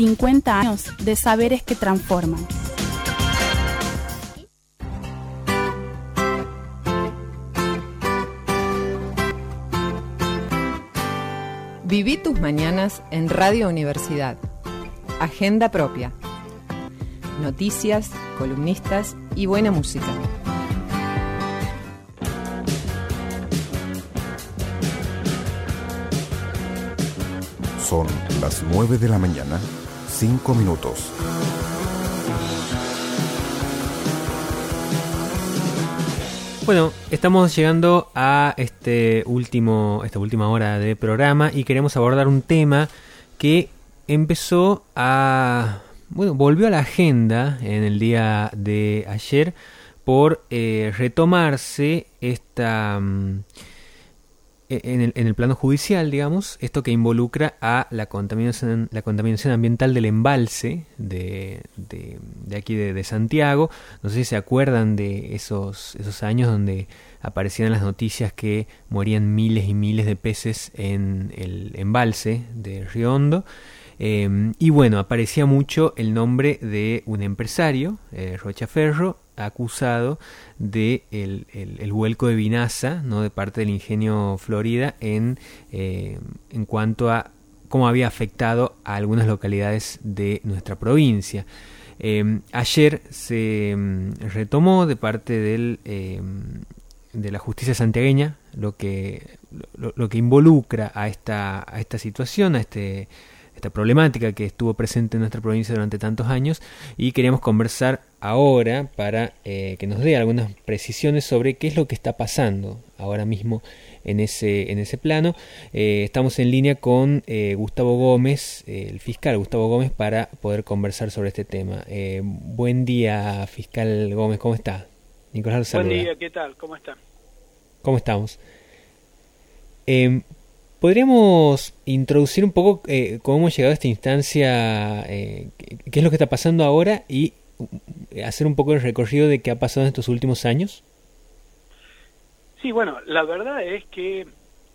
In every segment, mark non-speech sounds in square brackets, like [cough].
50 años de saberes que transforman. Viví tus mañanas en Radio Universidad. Agenda propia. Noticias, columnistas y buena música. Son las 9 de la mañana cinco minutos. Bueno, estamos llegando a este último, esta última hora de programa y queremos abordar un tema que empezó a, bueno, volvió a la agenda en el día de ayer por eh, retomarse esta, mm, en el, en el, plano judicial, digamos, esto que involucra a la contaminación, la contaminación ambiental del embalse de, de, de aquí de, de, Santiago. No sé si se acuerdan de esos, esos años donde aparecían las noticias que morían miles y miles de peces en el embalse de Río Hondo. Eh, y bueno, aparecía mucho el nombre de un empresario, eh, Rocha Ferro, acusado de el, el, el, vuelco de Vinaza, ¿no? de parte del ingenio Florida, en, eh, en cuanto a cómo había afectado a algunas localidades de nuestra provincia. Eh, ayer se retomó de parte del, de la justicia santiagueña lo que, lo, lo que involucra a esta, a esta situación, a este esta problemática que estuvo presente en nuestra provincia durante tantos años y queríamos conversar ahora para eh, que nos dé algunas precisiones sobre qué es lo que está pasando ahora mismo en ese, en ese plano. Eh, estamos en línea con eh, Gustavo Gómez, el fiscal Gustavo Gómez, para poder conversar sobre este tema. buen día, fiscal Gómez, ¿cómo está? Nicolás Buen día, ¿qué tal? ¿Cómo está? ¿Cómo estamos? ¿Podríamos introducir un poco eh, cómo hemos llegado a esta instancia, eh, qué es lo que está pasando ahora y hacer un poco el recorrido de qué ha pasado en estos últimos años? Sí, bueno, la verdad es que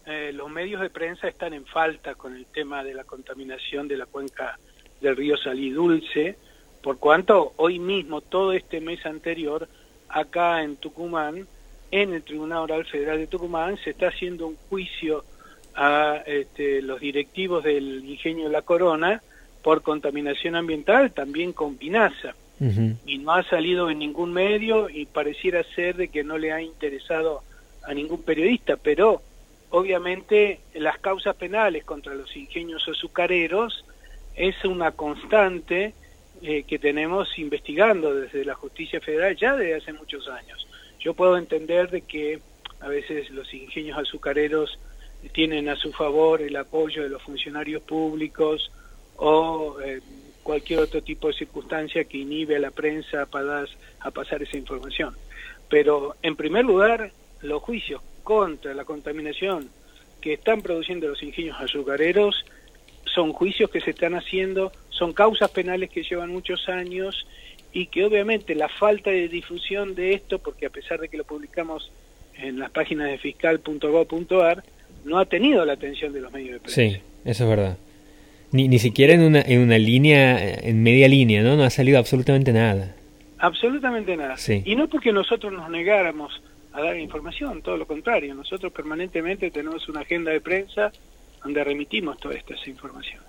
eh, los medios de prensa están en falta con el tema de la contaminación de la cuenca del río Salí Dulce, por cuanto hoy mismo, todo este mes anterior, acá en Tucumán, en el Tribunal Oral Federal de Tucumán, se está haciendo un juicio a este, los directivos del ingenio La Corona por contaminación ambiental, también con pinaza. Uh -huh. Y no ha salido en ningún medio y pareciera ser de que no le ha interesado a ningún periodista, pero obviamente las causas penales contra los ingenios azucareros es una constante eh, que tenemos investigando desde la justicia federal ya desde hace muchos años. Yo puedo entender de que a veces los ingenios azucareros tienen a su favor el apoyo de los funcionarios públicos o eh, cualquier otro tipo de circunstancia que inhibe a la prensa a, pasar, a pasar esa información. Pero, en primer lugar, los juicios contra la contaminación que están produciendo los ingenios azucareros son juicios que se están haciendo, son causas penales que llevan muchos años y que obviamente la falta de difusión de esto, porque a pesar de que lo publicamos en las páginas de fiscal.gov.ar, no ha tenido la atención de los medios de prensa. Sí, eso es verdad. Ni, ni siquiera en una, en una línea, en media línea, ¿no? No ha salido absolutamente nada. Absolutamente nada. Sí. Y no porque nosotros nos negáramos a dar información, todo lo contrario. Nosotros permanentemente tenemos una agenda de prensa donde remitimos todas estas informaciones.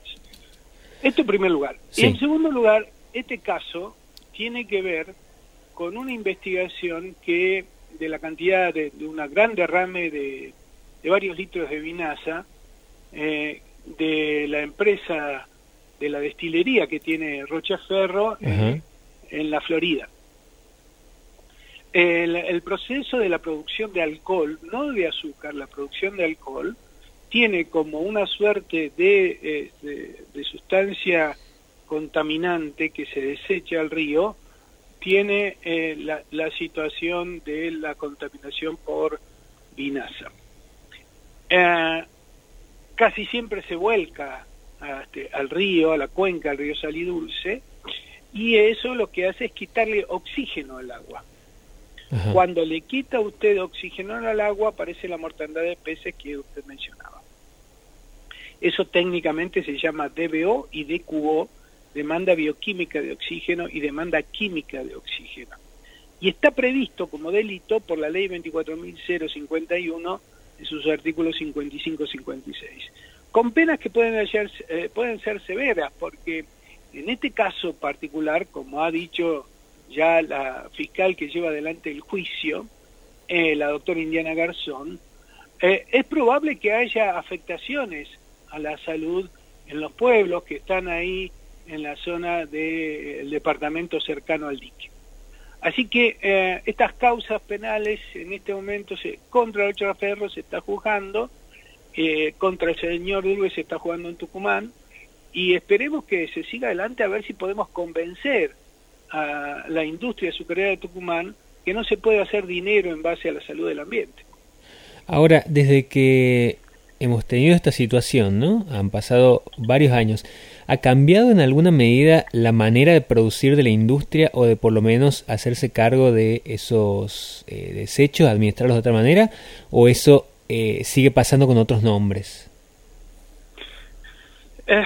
Esto en primer lugar. Sí. Y en segundo lugar, este caso tiene que ver con una investigación que de la cantidad de, de una gran derrame de de varios litros de vinaza eh, de la empresa de la destilería que tiene Rocha Ferro uh -huh. en la Florida. El, el, proceso de la producción de alcohol, no de azúcar, la producción de alcohol, tiene como una suerte de, eh, de, de sustancia contaminante que se desecha al río, tiene eh, la, la situación de la contaminación por vinaza eh, casi siempre se vuelca a este, al río, a la cuenca, al río Salidulce, y eso lo que hace es quitarle oxígeno al agua. Ajá. Cuando le quita usted oxígeno al agua, aparece la mortandad de peces que usted mencionaba. Eso técnicamente se llama DBO y DQO, demanda bioquímica de oxígeno y demanda química de oxígeno. Y está previsto como delito por la ley 24.051 en sus artículos 55-56, con penas que pueden, eh, pueden ser severas, porque en este caso particular, como ha dicho ya la fiscal que lleva adelante el juicio, eh, la doctora Indiana Garzón, eh, es probable que haya afectaciones a la salud en los pueblos que están ahí en la zona del departamento cercano al dique. Así que eh, estas causas penales en este momento se, contra el Ferro se está juzgando, eh, contra el señor Urbe se está jugando en Tucumán, y esperemos que se siga adelante a ver si podemos convencer a la industria azucarera de Tucumán que no se puede hacer dinero en base a la salud del ambiente. Ahora, desde que hemos tenido esta situación, ¿no? Han pasado varios años. ¿Ha cambiado en alguna medida la manera de producir de la industria o de por lo menos hacerse cargo de esos eh, desechos, administrarlos de otra manera? ¿O eso eh, sigue pasando con otros nombres? Eh,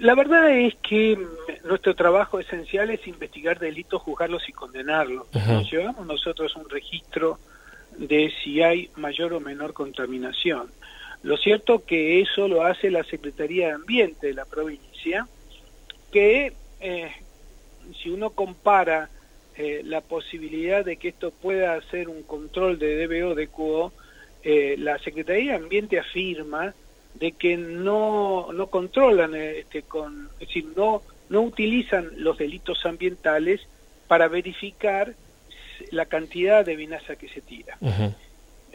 la verdad es que nuestro trabajo esencial es investigar delitos, juzgarlos y condenarlos. Nos llevamos nosotros un registro de si hay mayor o menor contaminación. Lo cierto que eso lo hace la Secretaría de Ambiente de la provincia, que eh, si uno compara eh, la posibilidad de que esto pueda ser un control de DBO de eh, la Secretaría de Ambiente afirma de que no, no controlan, este, con, es decir, no, no utilizan los delitos ambientales para verificar la cantidad de vinaza que se tira.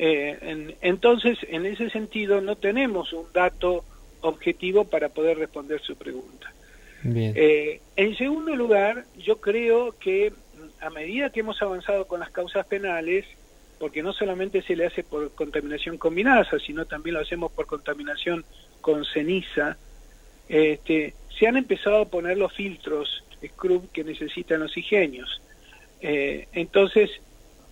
Eh, entonces, en ese sentido, no tenemos un dato objetivo para poder responder su pregunta. Eh, en segundo lugar, yo creo que a medida que hemos avanzado con las causas penales, porque no solamente se le hace por contaminación con sino también lo hacemos por contaminación con ceniza, este, se han empezado a poner los filtros Scrub que necesitan los higenios. Eh, entonces,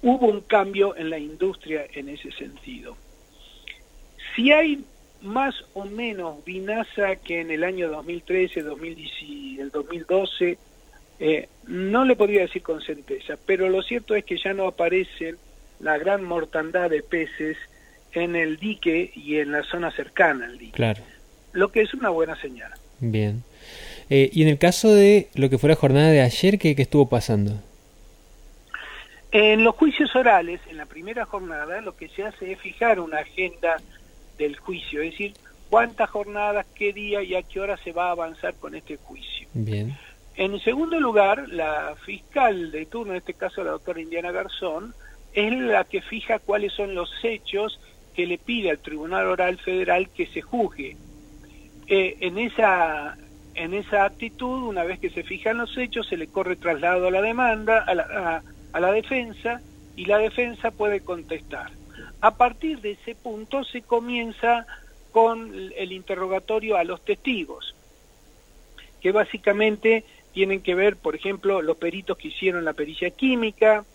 hubo un cambio en la industria en ese sentido. Si hay más o menos vinaza que en el año 2013, 2010, el 2012, eh, no le podría decir con certeza, pero lo cierto es que ya no aparecen la gran mortandad de peces en el dique y en la zona cercana al dique. Claro. Lo que es una buena señal. Bien. Eh, y en el caso de lo que fue la jornada de ayer, ¿qué, qué estuvo pasando? En los juicios orales, en la primera jornada, lo que se hace es fijar una agenda del juicio, es decir, cuántas jornadas, qué día y a qué hora se va a avanzar con este juicio. Bien. En segundo lugar, la fiscal de turno, en este caso la doctora Indiana Garzón, es la que fija cuáles son los hechos que le pide al Tribunal Oral Federal que se juzgue. Eh, en esa en esa actitud, una vez que se fijan los hechos, se le corre traslado a la demanda, a la, a la defensa y la defensa puede contestar. A partir de ese punto se comienza con el interrogatorio a los testigos, que básicamente tienen que ver, por ejemplo, los peritos que hicieron la pericia química,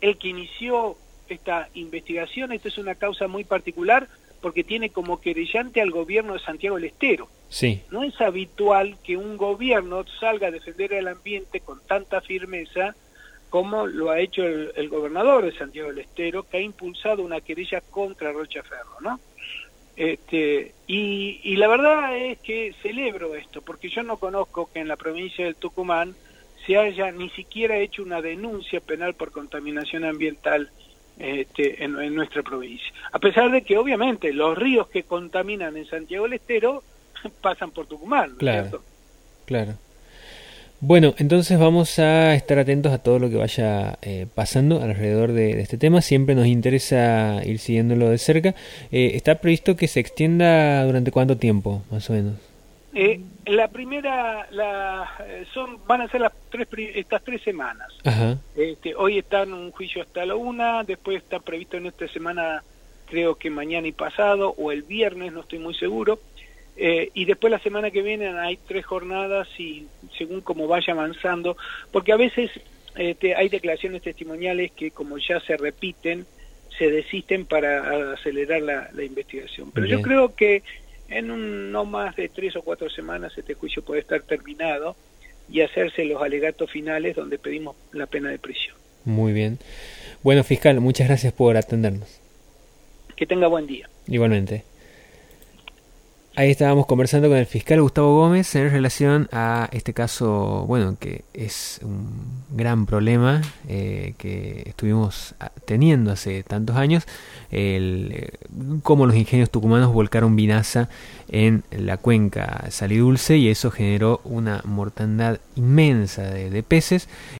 el que inició esta investigación, esta es una causa muy particular porque tiene como querellante al gobierno de Santiago del Estero. Sí. No es habitual que un gobierno salga a defender el ambiente con tanta firmeza como lo ha hecho el, gobernador de Santiago del Estero, que ha impulsado una querella contra Rocha Ferro, ¿no? Este, y, y la verdad es que celebro esto, porque yo no conozco que en la provincia del Tucumán se haya ni siquiera hecho una denuncia penal por contaminación ambiental este, en, nuestra provincia. A pesar de que obviamente los ríos que contaminan en Santiago del Estero [laughs] pasan por Tucumán. claro, claro. Bueno, entonces vamos a estar atentos a todo lo que vaya eh, pasando alrededor de, este tema. Siempre nos interesa ir siguiéndolo de cerca. Eh, ¿Está previsto que se extienda durante cuánto tiempo, más o menos? Eh, la primera, la, son, van a ser las tres, estas tres semanas. Este, hoy está en un juicio hasta la una, después está previsto en esta semana, creo que mañana y pasado, o el viernes, no estoy muy seguro. Eh, y después la semana que viene hay tres jornadas y según como vaya avanzando, porque a veces este, hay declaraciones testimoniales que como ya se repiten, se desisten para acelerar la, investigación. Pero yo creo que en un, no más de tres o cuatro semanas este juicio puede estar terminado y hacerse los alegatos finales donde pedimos la pena de prisión. Muy bien. Bueno, fiscal, muchas gracias por atendernos. Que tenga buen día. Igualmente. Ahí estábamos conversando con el fiscal Gustavo Gómez en relación a este caso, bueno, que es un gran problema eh, que estuvimos teniendo hace tantos años, el, eh, cómo los ingenios tucumanos volcaron vinaza en la cuenca salidulce y eso generó una mortandad inmensa de, de peces